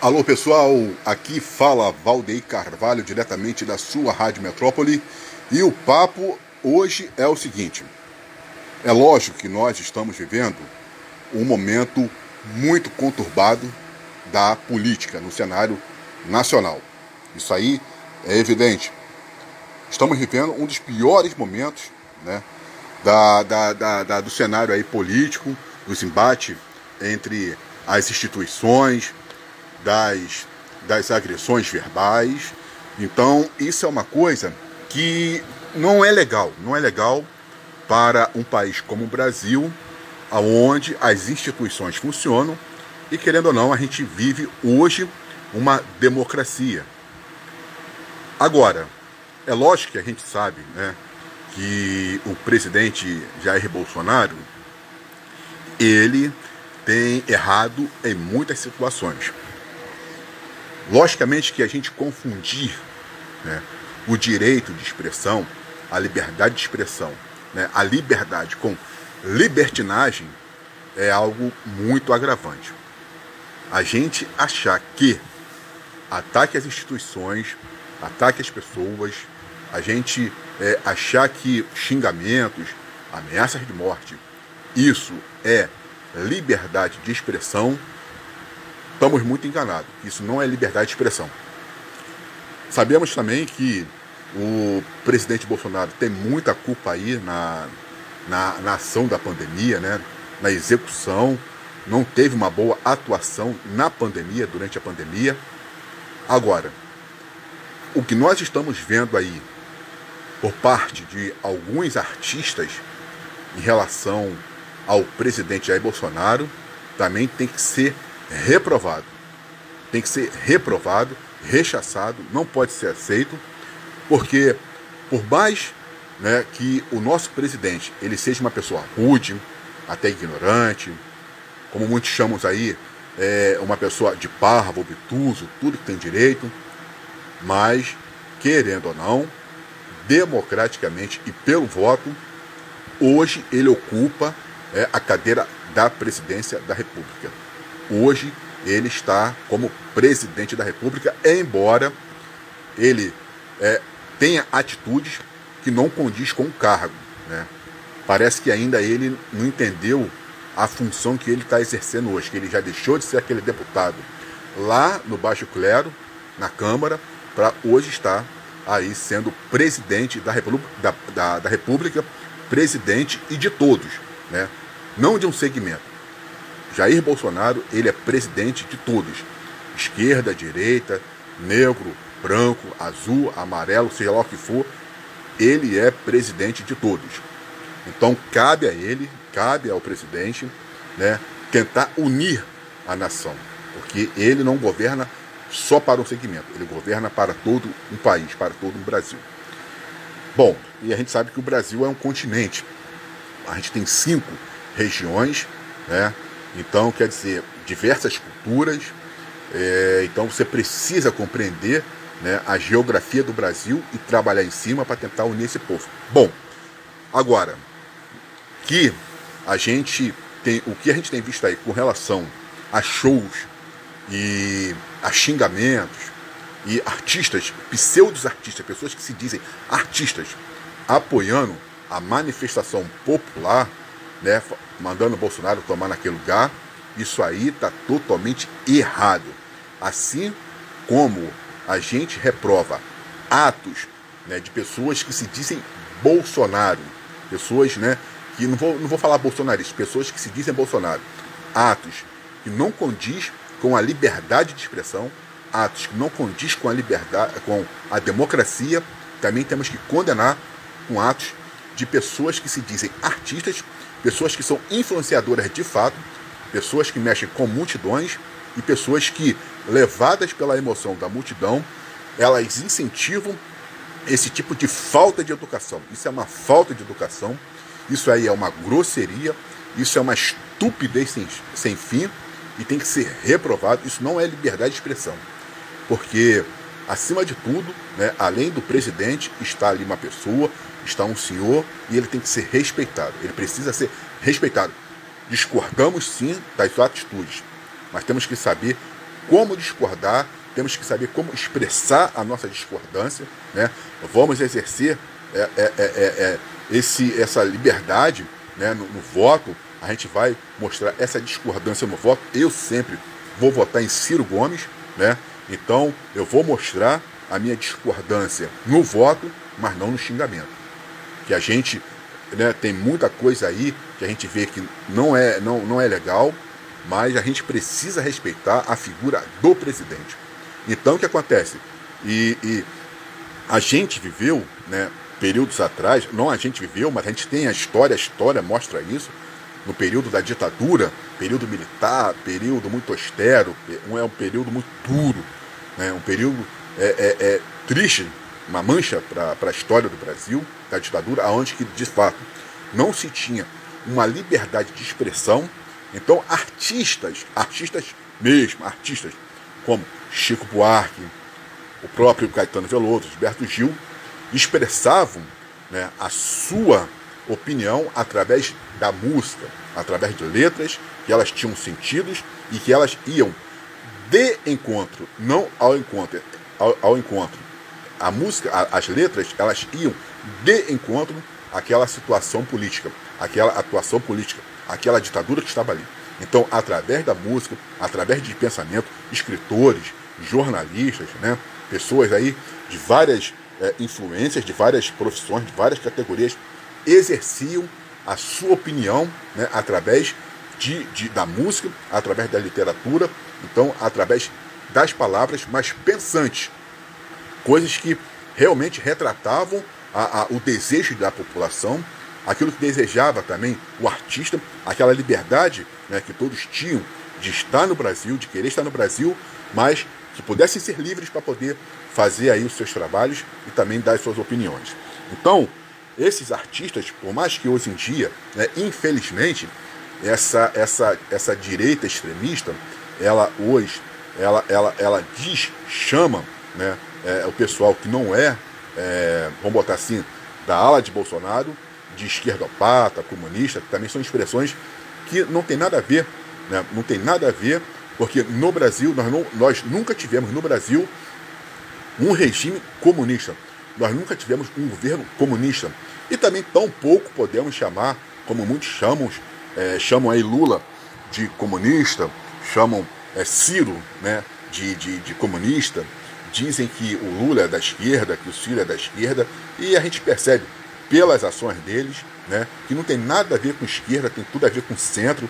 Alô pessoal, aqui fala Valdeir Carvalho diretamente da sua Rádio Metrópole e o papo hoje é o seguinte: é lógico que nós estamos vivendo um momento muito conturbado da política no cenário nacional. Isso aí é evidente. Estamos vivendo um dos piores momentos né, da, da, da, da do cenário aí político, dos embates entre as instituições, das, das agressões verbais. Então, isso é uma coisa que não é legal, não é legal para um país como o Brasil, onde as instituições funcionam e, querendo ou não, a gente vive hoje uma democracia. Agora, é lógico que a gente sabe né, que o presidente Jair Bolsonaro ele tem errado em muitas situações. Logicamente que a gente confundir né, o direito de expressão, a liberdade de expressão, né, a liberdade com libertinagem é algo muito agravante. A gente achar que ataque às instituições, ataque às pessoas, a gente é, achar que xingamentos, ameaças de morte, isso é liberdade de expressão, estamos muito enganados. Isso não é liberdade de expressão. Sabemos também que o presidente Bolsonaro tem muita culpa aí na, na, na ação da pandemia, né? na execução, não teve uma boa atuação na pandemia, durante a pandemia. Agora, o que nós estamos vendo aí por parte de alguns artistas em relação ao presidente Jair Bolsonaro também tem que ser reprovado. Tem que ser reprovado, rechaçado, não pode ser aceito, porque por mais né, que o nosso presidente ele seja uma pessoa rude, até ignorante, como muitos chamam aí, é uma pessoa de parvo, obtuso, tudo que tem direito, mas, querendo ou não, democraticamente e pelo voto, hoje ele ocupa é, a cadeira da presidência da República. Hoje ele está como presidente da República, embora ele é, tenha atitudes que não condiz com o cargo. Né? Parece que ainda ele não entendeu a função que ele está exercendo hoje, que ele já deixou de ser aquele deputado lá no Baixo Clero, na Câmara, para hoje estar aí sendo presidente da República, da, da, da República, presidente e de todos, né? não de um segmento. Jair Bolsonaro, ele é presidente de todos. Esquerda, direita, negro, branco, azul, amarelo, seja lá o que for, ele é presidente de todos. Então cabe a ele, cabe ao presidente, né, tentar unir a nação, porque ele não governa só para um segmento, ele governa para todo um país, para todo um Brasil. Bom, e a gente sabe que o Brasil é um continente. A gente tem cinco regiões, né? Então, quer dizer, diversas culturas. É, então, você precisa compreender né, a geografia do Brasil e trabalhar em cima para tentar unir esse povo. Bom, agora, que a gente tem, o que a gente tem visto aí com relação a shows e a xingamentos e artistas, pseudos artistas, pessoas que se dizem artistas, apoiando a manifestação popular, né, mandando o Bolsonaro tomar naquele lugar, isso aí está totalmente errado. Assim como a gente reprova atos né, de pessoas que se dizem Bolsonaro, pessoas né, que não vou, não vou falar bolsonaristas, pessoas que se dizem Bolsonaro, atos que não condiz com a liberdade de expressão, atos que não condiz com a liberdade, com a democracia, também temos que condenar com atos de pessoas que se dizem artistas pessoas que são influenciadoras de fato, pessoas que mexem com multidões e pessoas que, levadas pela emoção da multidão, elas incentivam esse tipo de falta de educação. Isso é uma falta de educação, isso aí é uma grosseria, isso é uma estupidez sem, sem fim e tem que ser reprovado. Isso não é liberdade de expressão, porque acima de tudo, né, além do presidente, está ali uma pessoa, está um senhor e ele tem que ser respeitado. Ele precisa ser respeitado. Discordamos sim das suas atitudes, mas temos que saber como discordar, temos que saber como expressar a nossa discordância, né? Vamos exercer é, é, é, é, é esse, essa liberdade né, no, no, voto, a gente vai mostrar essa discordância no voto. Eu sempre vou votar em Ciro Gomes, né? Então eu vou mostrar a minha discordância no voto, mas não no xingamento. Que a gente né, tem muita coisa aí que a gente vê que não é, não, não é legal, mas a gente precisa respeitar a figura do presidente. Então o que acontece? E, e a gente viveu, né, períodos atrás, não a gente viveu, mas a gente tem a história, a história mostra isso, no período da ditadura, período militar, período muito austero, é um período muito duro, né, um período é, é, é triste, uma mancha para a história do Brasil, da ditadura, onde que de fato não se tinha uma liberdade de expressão. Então, artistas, artistas mesmo, artistas como Chico Buarque, o próprio Caetano Veloso, Gilberto Gil, expressavam né, a sua opinião através da música, através de letras que elas tinham sentidos e que elas iam de encontro, não ao encontro, ao, ao encontro. A música, a, as letras, elas iam de encontro àquela situação política, aquela atuação política, aquela ditadura que estava ali. Então, através da música, através de pensamento, escritores, jornalistas, né, pessoas aí de várias é, influências, de várias profissões, de várias categorias, exerciam a sua opinião né, através de, de, da música, através da literatura, então através das palavras, mas pensantes. Coisas que realmente retratavam a, a, o desejo da população, aquilo que desejava também o artista, aquela liberdade né, que todos tinham de estar no Brasil, de querer estar no Brasil, mas que pudessem ser livres para poder fazer aí os seus trabalhos e também dar as suas opiniões. Então, esses artistas, por mais que hoje em dia, né, infelizmente, essa, essa, essa direita extremista, ela hoje, ela, ela, ela diz, chama né, é, o pessoal que não é, é, vamos botar assim, da ala de Bolsonaro, de esquerdopata, comunista, que também são expressões que não tem nada a ver, né, não tem nada a ver porque no Brasil, nós, não, nós nunca tivemos no Brasil um regime comunista. Nós nunca tivemos um governo comunista. E também tão pouco podemos chamar, como muitos chamam, é, chamam aí Lula de comunista, chamam é, Ciro né, de, de, de comunista, dizem que o Lula é da esquerda, que o Ciro é da esquerda, e a gente percebe pelas ações deles né, que não tem nada a ver com esquerda, tem tudo a ver com centro,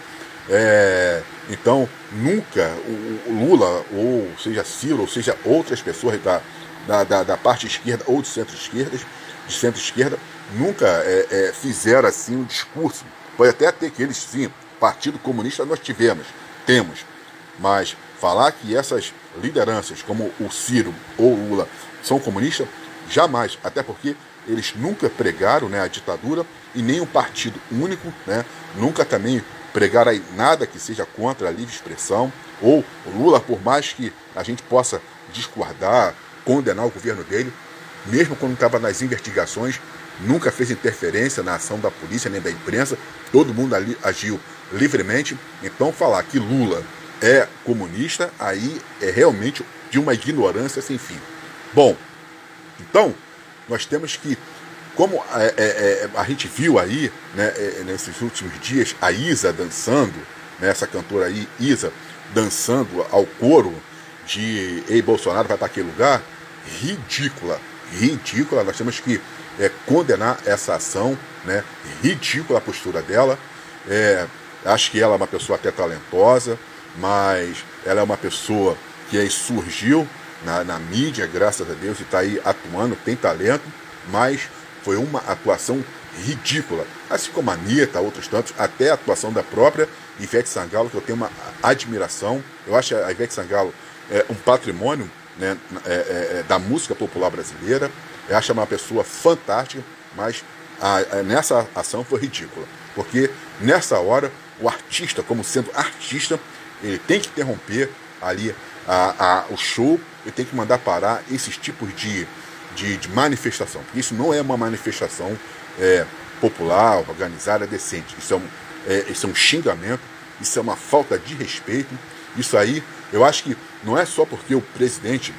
é, então, nunca o, o, Lula, ou seja Ciro, ou seja outras pessoas da, da, da, da parte esquerda ou de centro-esquerda, de centro-esquerda, nunca é, é, fizeram assim um discurso. Pode até ter que eles, sim, Partido Comunista nós tivemos, temos, mas falar que essas lideranças, como o Ciro ou o Lula, são comunistas, jamais, até porque eles nunca pregaram né, a ditadura e nem um partido único, né, nunca também pregar aí nada que seja contra a livre expressão, ou o Lula, por mais que a gente possa discordar, condenar o governo dele, mesmo quando estava nas investigações, nunca fez interferência na ação da polícia nem da imprensa, todo mundo ali agiu livremente. Então, falar que Lula é comunista, aí é realmente de uma ignorância sem fim. Bom, então, nós temos que como é, é, é, a gente viu aí, né, é, nesses últimos dias, a Isa dançando, né, essa cantora aí, Isa, dançando ao coro de Ei Bolsonaro vai para aquele lugar, ridícula, ridícula. Nós temos que é, condenar essa ação, né, ridícula a postura dela. É, acho que ela é uma pessoa até talentosa, mas ela é uma pessoa que surgiu na, na mídia, graças a Deus, e está aí atuando, tem talento, mas foi uma atuação ridícula. Assim como a Anitta, outros tantos, até a atuação da própria Ivete Sangalo, que eu tenho uma admiração. Eu acho a Ivete Sangalo é, um patrimônio né, é, é, é da música popular brasileira. Eu acho uma pessoa fantástica, mas a, a, nessa ação foi ridícula. Porque nessa hora, o artista, como sendo artista, ele tem que interromper ali a, o show, ele tem que mandar parar esses tipos de de, de manifestação, porque isso não é uma manifestação é, popular, organizada, decente. Isso é, um, é, isso é um xingamento, isso é uma falta de respeito, Isso aí, eu acho que não é só porque o presidente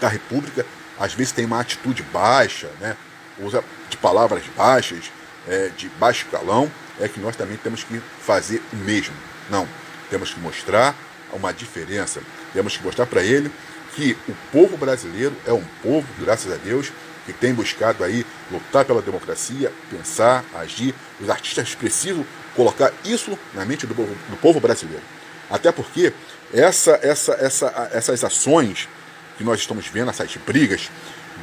da República às vezes tem uma atitude baixa, né? usa de palavras baixas, é, de baixo calão, é que nós também temos que fazer o mesmo. Não, temos que mostrar uma diferença, temos que mostrar para ele que o povo brasileiro é um povo, graças a Deus, que tem buscado aí lutar pela democracia, pensar, agir. Os artistas precisam colocar isso na mente do povo, do povo brasileiro. Até porque essa, essa, essa, essas ações que nós estamos vendo, essas brigas,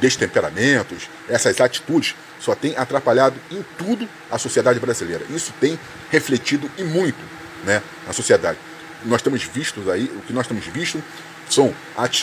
destemperamentos, essas atitudes, só tem atrapalhado em tudo a sociedade brasileira. Isso tem refletido e muito né, na sociedade. Nós temos visto aí, o que nós temos visto são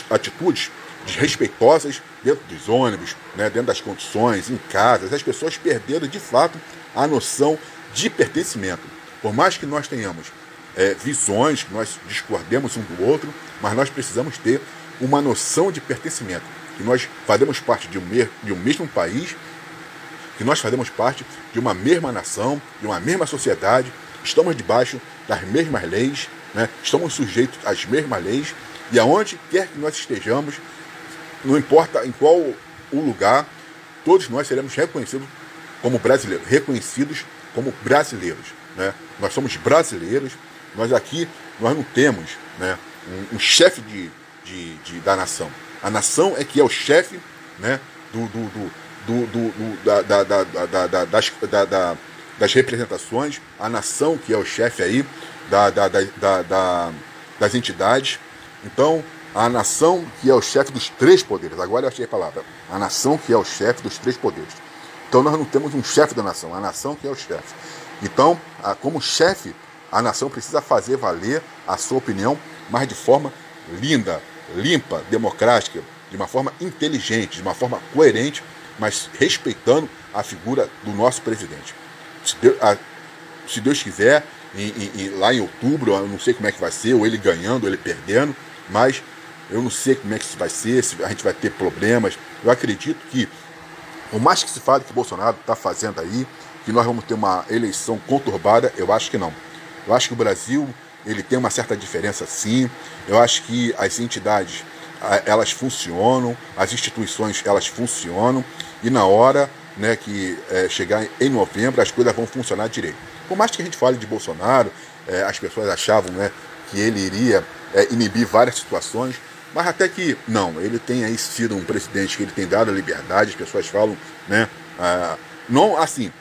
atitudes desrespeitosas dentro dos ônibus, né, dentro das condições, em casas. As pessoas perderam de fato a noção de pertencimento. Por mais que nós tenhamos é, visões, que nós discordemos um do outro, mas nós precisamos ter uma noção de pertencimento, que nós fazemos parte de um, de um mesmo país, que nós fazemos parte de uma mesma nação, de uma mesma sociedade, estamos debaixo das mesmas leis, né? estamos sujeitos às mesmas leis, e aonde quer que nós estejamos, não importa em qual o lugar, todos nós seremos reconhecidos como brasileiros, reconhecidos como brasileiros. Né? Nós somos brasileiros, nós aqui nós não temos né, um, um chefe de, de, de, da nação. A nação é que é o chefe né, do, do, do, do da, da, da, da, das, da, das representações, a nação que é o chefe aí da, da, da, da, das entidades. Então, a nação que é o chefe dos três poderes. Agora eu achei a palavra. A nação que é o chefe dos três poderes. Então nós não temos um chefe da nação, a nação que é o chefe. Então, como chefe, a nação precisa fazer valer a sua opinião, mas de forma linda, limpa, democrática, de uma forma inteligente, de uma forma coerente, mas respeitando a figura do nosso presidente. Se Deus, a, se Deus quiser, em, em, lá em outubro, eu não sei como é que vai ser, ou ele ganhando, ou ele perdendo, mas eu não sei como é que vai ser, se a gente vai ter problemas. Eu acredito que, por mais que se fale que Bolsonaro está fazendo aí, que nós vamos ter uma eleição conturbada, eu acho que não. Eu acho que o Brasil ele tem uma certa diferença sim. Eu acho que as entidades elas funcionam, as instituições elas funcionam e na hora né, que é, chegar em novembro as coisas vão funcionar direito. Por mais que a gente fale de Bolsonaro, é, as pessoas achavam né, que ele iria é, inibir várias situações, mas até que não, ele tem aí sido um presidente que ele tem dado a liberdade, as pessoas falam, né, ah, não assim,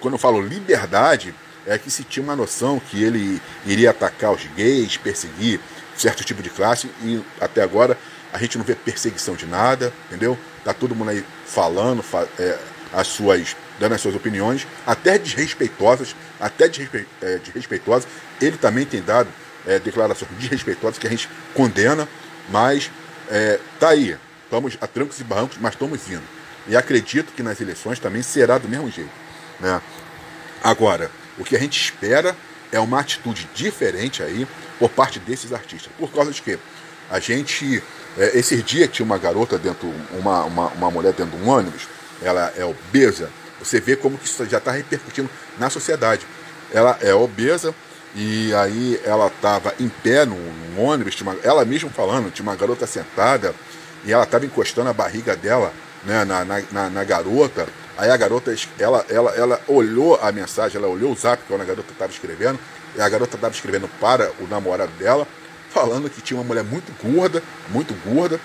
quando eu falo liberdade, é que se tinha uma noção que ele iria atacar os gays, perseguir certo tipo de classe, e até agora a gente não vê perseguição de nada, entendeu? Tá todo mundo aí falando fa é, as suas, dando as suas opiniões, até desrespeitosas, até desrespe é, desrespeitosas. Ele também tem dado é, declarações desrespeitosas que a gente condena, mas é, tá aí, estamos a trancos e barrancos, mas estamos indo. E acredito que nas eleições também será do mesmo jeito. Né? Agora, o que a gente espera é uma atitude diferente aí por parte desses artistas. Por causa de quê? A gente, é, esses dias tinha uma garota dentro, uma, uma, uma mulher dentro de um ônibus, ela é obesa. Você vê como que isso já está repercutindo na sociedade. Ela é obesa e aí ela estava em pé no ônibus, uma, ela mesma falando, tinha uma garota sentada e ela estava encostando a barriga dela né, na, na, na, na garota Aí a garota, ela, ela, ela olhou a mensagem, ela olhou o zap que a garota estava escrevendo, e a garota estava escrevendo para o namorado dela, falando que tinha uma mulher muito gorda, muito gorda,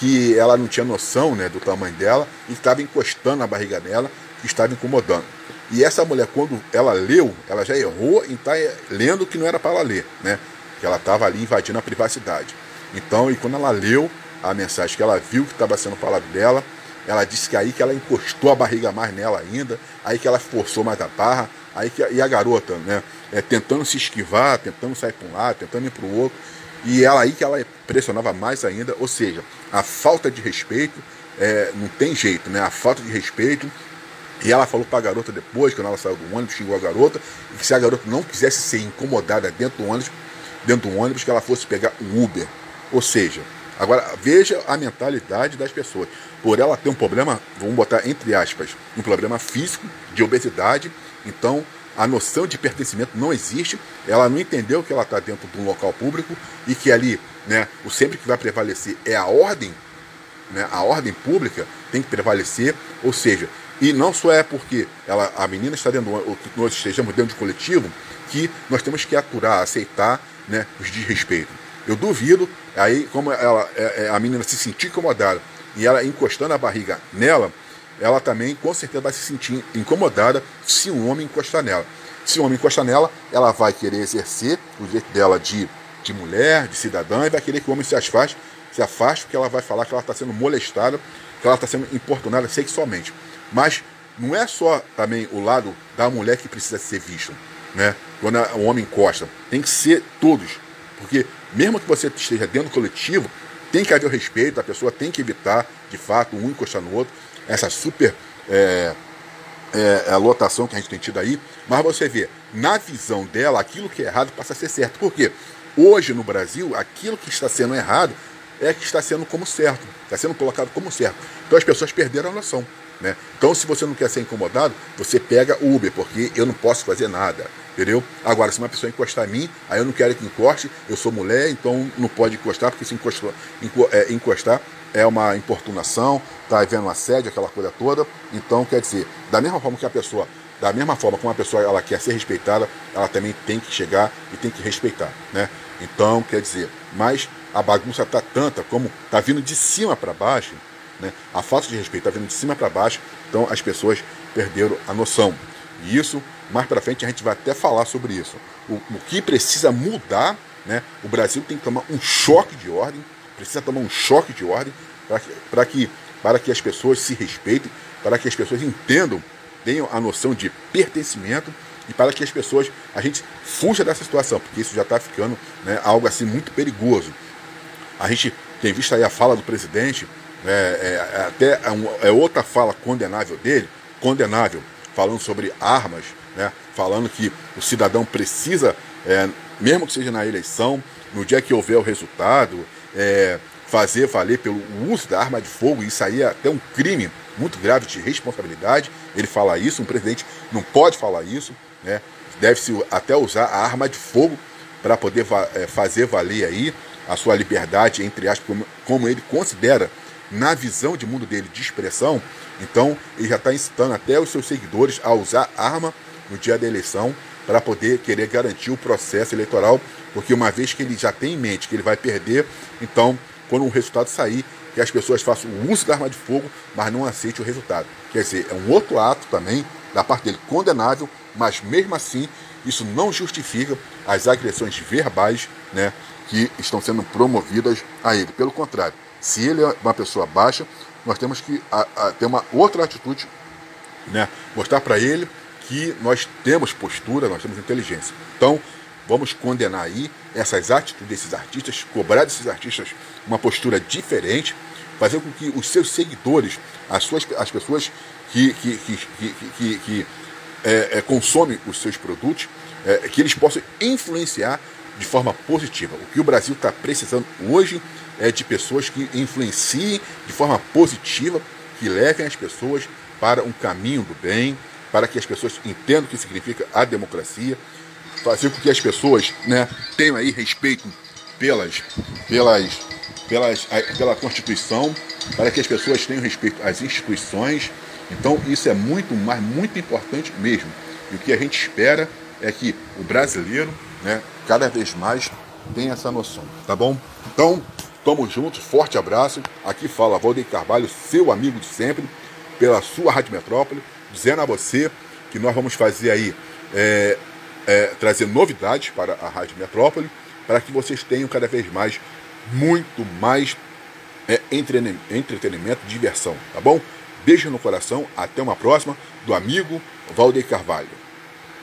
que ela não tinha noção né, do tamanho dela, e estava encostando na barriga dela, que estava incomodando. E essa mulher, quando ela leu, ela já errou em estar tá lendo que não era para ela ler, né? Que ela estava ali invadindo a privacidade. Então, e quando ela leu a mensagem que ela viu que estava sendo falado dela, ela disse que aí que ela encostou a barriga mais nela ainda, aí que ela forçou mais a barra, aí que e a garota, né, é, tentando se esquivar, tentando sair para um lado, tentando ir para o outro, e ela aí que ela pressionava mais ainda, ou seja, a falta de respeito é, não tem jeito, né? A falta de respeito. E ela falou para a garota depois, quando ela saiu do ônibus, xingou a garota, e que se a garota não quisesse ser incomodada dentro do ônibus, dentro do ônibus, que ela fosse pegar um Uber. Ou seja, agora veja a mentalidade das pessoas por ela ter um problema, vamos botar entre aspas, um problema físico de obesidade, então a noção de pertencimento não existe, ela não entendeu que ela está dentro de um local público e que ali né, o sempre que vai prevalecer é a ordem, né, a ordem pública tem que prevalecer, ou seja, e não só é porque ela, a menina está dentro, ou que nós estejamos dentro de um coletivo, que nós temos que aturar, aceitar né, os desrespeitos. Eu duvido, aí como ela, é, é, a menina se sentir incomodada e ela encostando a barriga nela, ela também com certeza vai se sentir incomodada se um homem encostar nela. Se um homem encostar nela, ela vai querer exercer o direito dela de, de mulher, de cidadã, e vai querer que o homem se afaste, se afaste, porque ela vai falar que ela está sendo molestada, que ela está sendo importunada sexualmente. Mas não é só também o lado da mulher que precisa ser visto, né? Quando o homem encosta, tem que ser todos, porque mesmo que você esteja dentro do coletivo, tem que haver o respeito, a pessoa tem que evitar, de fato, um encostar no outro, essa super é, é, é lotação que a gente tem tido aí, mas você vê, na visão dela, aquilo que é errado passa a ser certo. Por quê? Hoje no Brasil, aquilo que está sendo errado é que está sendo como certo, está sendo colocado como certo. Então as pessoas perderam a noção. Né? Então, se você não quer ser incomodado, você pega Uber, porque eu não posso fazer nada. Entendeu? Agora, se uma pessoa encostar em mim, aí eu não quero que encoste, eu sou mulher, então não pode encostar, porque se encostar, é, encostar é uma importunação, tá havendo assédio, aquela coisa toda. Então, quer dizer, da mesma forma que a pessoa, da mesma forma como a pessoa ela quer ser respeitada, ela também tem que chegar e tem que respeitar, né? Então, quer dizer, mas a bagunça tá tanta como tá vindo de cima para baixo, né? A falta de respeito tá vindo de cima para baixo, então as pessoas perderam a noção. E isso, mais para frente, a gente vai até falar sobre isso. O, o que precisa mudar, né? O Brasil tem que tomar um choque de ordem, precisa tomar um choque de ordem para que, que, para que as pessoas se respeitem, para que as pessoas entendam, tenham a noção de pertencimento e para que as pessoas, a gente fuja dessa situação, porque isso já está ficando né, algo assim muito perigoso. A gente tem visto aí a fala do presidente, é, é, é até é, é outra fala condenável dele, condenável, falando sobre armas, né, falando que o cidadão precisa, é, mesmo que seja na eleição, no dia que houver o resultado, é, fazer valer pelo uso da arma de fogo, e isso aí é até um crime muito grave de responsabilidade. Ele fala isso, um presidente não pode falar isso, né? deve-se até usar a arma de fogo para poder é, fazer valer aí a sua liberdade, entre aspas, como, como ele considera na visão de mundo dele de expressão. Então, ele já está incitando até os seus seguidores a usar arma no dia da eleição para poder querer garantir o processo eleitoral, porque uma vez que ele já tem em mente que ele vai perder, então quando o resultado sair, que as pessoas façam o uso da arma de fogo, mas não aceitem o resultado. Quer dizer, é um outro ato também, da parte dele, condenável, mas mesmo assim, isso não justifica as agressões verbais né, que estão sendo promovidas a ele. Pelo contrário, se ele é uma pessoa baixa, nós temos que a, a, ter uma outra atitude, né, mostrar para ele que nós temos postura, nós temos inteligência. Então, vamos condenar aí essas atitudes desses artistas, cobrar desses artistas uma postura diferente, fazer com que os seus seguidores, as, suas, as pessoas que, que, que, que, que é, é, consomem os seus produtos, é, que eles possam influenciar de forma positiva. O que o Brasil está precisando hoje é de pessoas que influenciem de forma positiva, que levem as pessoas para um caminho do bem, para que as pessoas entendam o que significa a democracia, fazer com que as pessoas né, tenham aí respeito pelas, pelas, pelas, pela Constituição, para que as pessoas tenham respeito às instituições. Então isso é muito, mas muito importante mesmo. E o que a gente espera é que o brasileiro, né, cada vez mais, tenha essa noção, tá bom? Então, tamo juntos, forte abraço. Aqui fala Valdeir Carvalho, seu amigo de sempre, pela sua Rádio Metrópole, dizendo a você que nós vamos fazer aí é, é, trazer novidades para a Rádio Metrópole, para que vocês tenham cada vez mais, muito mais é, entretenimento, diversão, tá bom? Beijo no coração, até uma próxima, do amigo Valdeir Carvalho.